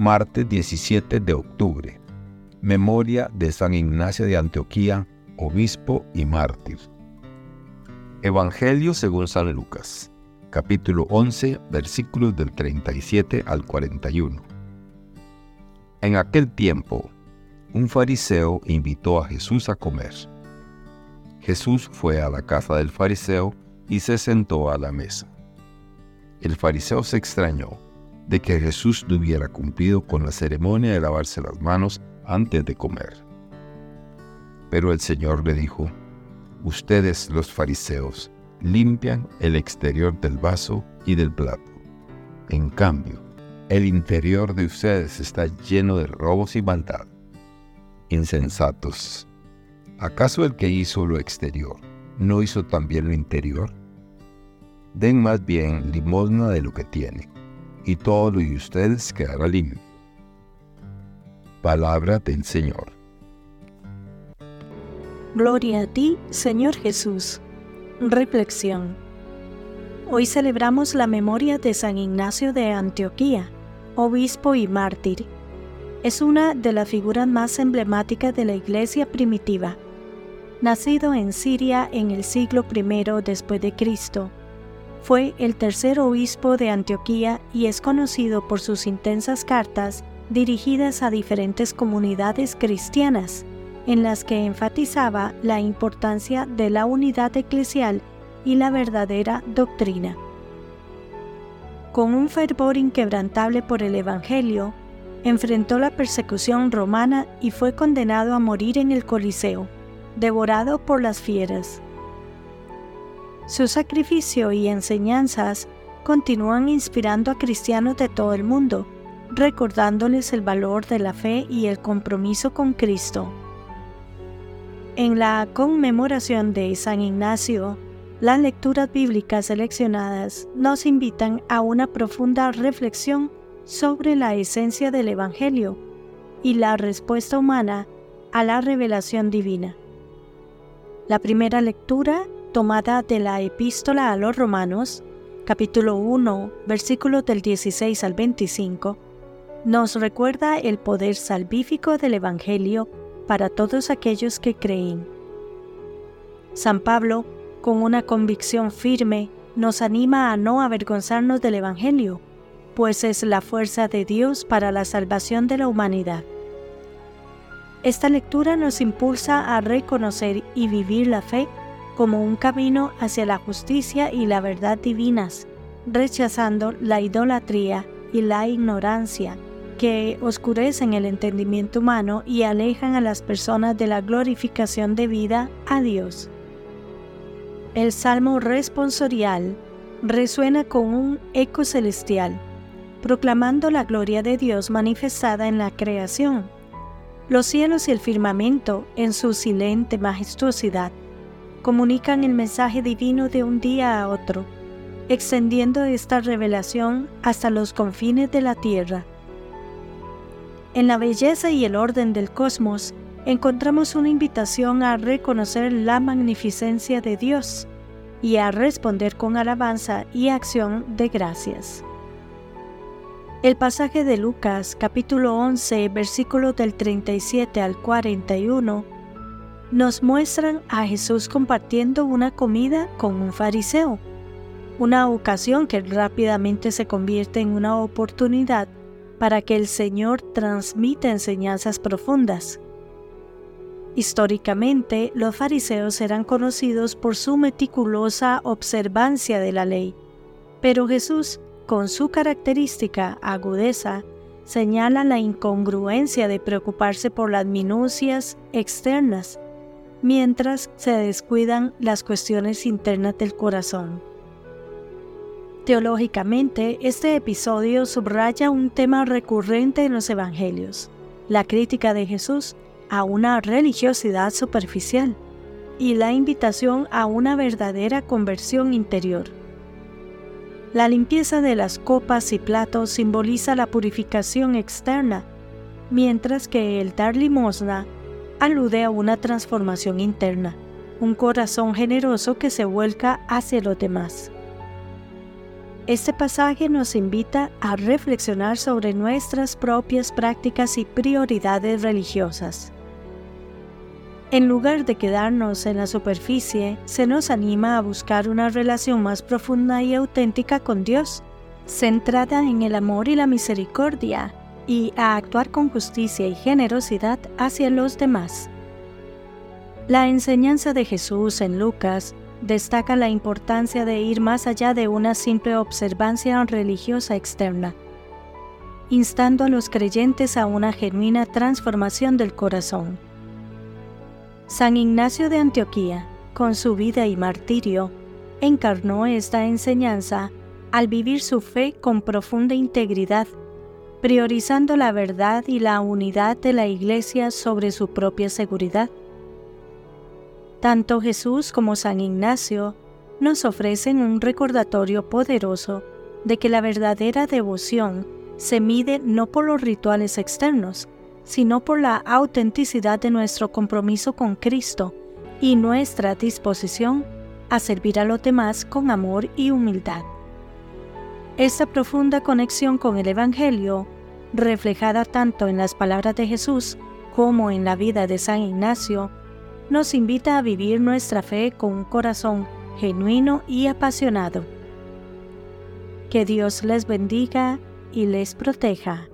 Martes 17 de octubre. Memoria de San Ignacio de Antioquía, obispo y mártir. Evangelio según San Lucas, capítulo 11, versículos del 37 al 41. En aquel tiempo, un fariseo invitó a Jesús a comer. Jesús fue a la casa del fariseo y se sentó a la mesa. El fariseo se extrañó de que Jesús no hubiera cumplido con la ceremonia de lavarse las manos antes de comer. Pero el Señor le dijo, ustedes los fariseos limpian el exterior del vaso y del plato. En cambio, el interior de ustedes está lleno de robos y maldad. Insensatos. ¿Acaso el que hizo lo exterior no hizo también lo interior? Den más bien limosna de lo que tienen y todo lo de ustedes quedará limpio. Palabra del Señor. Gloria a ti, Señor Jesús. Reflexión. Hoy celebramos la memoria de San Ignacio de Antioquía, obispo y mártir. Es una de las figuras más emblemáticas de la iglesia primitiva. Nacido en Siria en el siglo I después de Cristo, fue el tercer obispo de Antioquía y es conocido por sus intensas cartas dirigidas a diferentes comunidades cristianas, en las que enfatizaba la importancia de la unidad eclesial y la verdadera doctrina. Con un fervor inquebrantable por el Evangelio, enfrentó la persecución romana y fue condenado a morir en el Coliseo, devorado por las fieras. Su sacrificio y enseñanzas continúan inspirando a cristianos de todo el mundo, recordándoles el valor de la fe y el compromiso con Cristo. En la conmemoración de San Ignacio, las lecturas bíblicas seleccionadas nos invitan a una profunda reflexión sobre la esencia del Evangelio y la respuesta humana a la revelación divina. La primera lectura tomada de la epístola a los romanos, capítulo 1, versículos del 16 al 25, nos recuerda el poder salvífico del Evangelio para todos aquellos que creen. San Pablo, con una convicción firme, nos anima a no avergonzarnos del Evangelio, pues es la fuerza de Dios para la salvación de la humanidad. Esta lectura nos impulsa a reconocer y vivir la fe como un camino hacia la justicia y la verdad divinas, rechazando la idolatría y la ignorancia que oscurecen el entendimiento humano y alejan a las personas de la glorificación debida a Dios. El salmo responsorial resuena con un eco celestial, proclamando la gloria de Dios manifestada en la creación. Los cielos y el firmamento, en su silente majestuosidad, comunican el mensaje divino de un día a otro, extendiendo esta revelación hasta los confines de la tierra. En la belleza y el orden del cosmos encontramos una invitación a reconocer la magnificencia de Dios y a responder con alabanza y acción de gracias. El pasaje de Lucas capítulo 11 versículos del 37 al 41 nos muestran a Jesús compartiendo una comida con un fariseo, una ocasión que rápidamente se convierte en una oportunidad para que el Señor transmita enseñanzas profundas. Históricamente, los fariseos eran conocidos por su meticulosa observancia de la ley, pero Jesús, con su característica agudeza, señala la incongruencia de preocuparse por las minucias externas mientras se descuidan las cuestiones internas del corazón. Teológicamente, este episodio subraya un tema recurrente en los Evangelios, la crítica de Jesús a una religiosidad superficial y la invitación a una verdadera conversión interior. La limpieza de las copas y platos simboliza la purificación externa, mientras que el dar limosna alude a una transformación interna, un corazón generoso que se vuelca hacia los demás. Este pasaje nos invita a reflexionar sobre nuestras propias prácticas y prioridades religiosas. En lugar de quedarnos en la superficie, se nos anima a buscar una relación más profunda y auténtica con Dios, centrada en el amor y la misericordia, y a actuar con justicia y generosidad hacia los demás. La enseñanza de Jesús en Lucas destaca la importancia de ir más allá de una simple observancia religiosa externa, instando a los creyentes a una genuina transformación del corazón. San Ignacio de Antioquía, con su vida y martirio, encarnó esta enseñanza al vivir su fe con profunda integridad, priorizando la verdad y la unidad de la Iglesia sobre su propia seguridad. Tanto Jesús como San Ignacio nos ofrecen un recordatorio poderoso de que la verdadera devoción se mide no por los rituales externos, sino por la autenticidad de nuestro compromiso con Cristo y nuestra disposición a servir a los demás con amor y humildad. Esta profunda conexión con el Evangelio, reflejada tanto en las palabras de Jesús como en la vida de San Ignacio, nos invita a vivir nuestra fe con un corazón genuino y apasionado. Que Dios les bendiga y les proteja.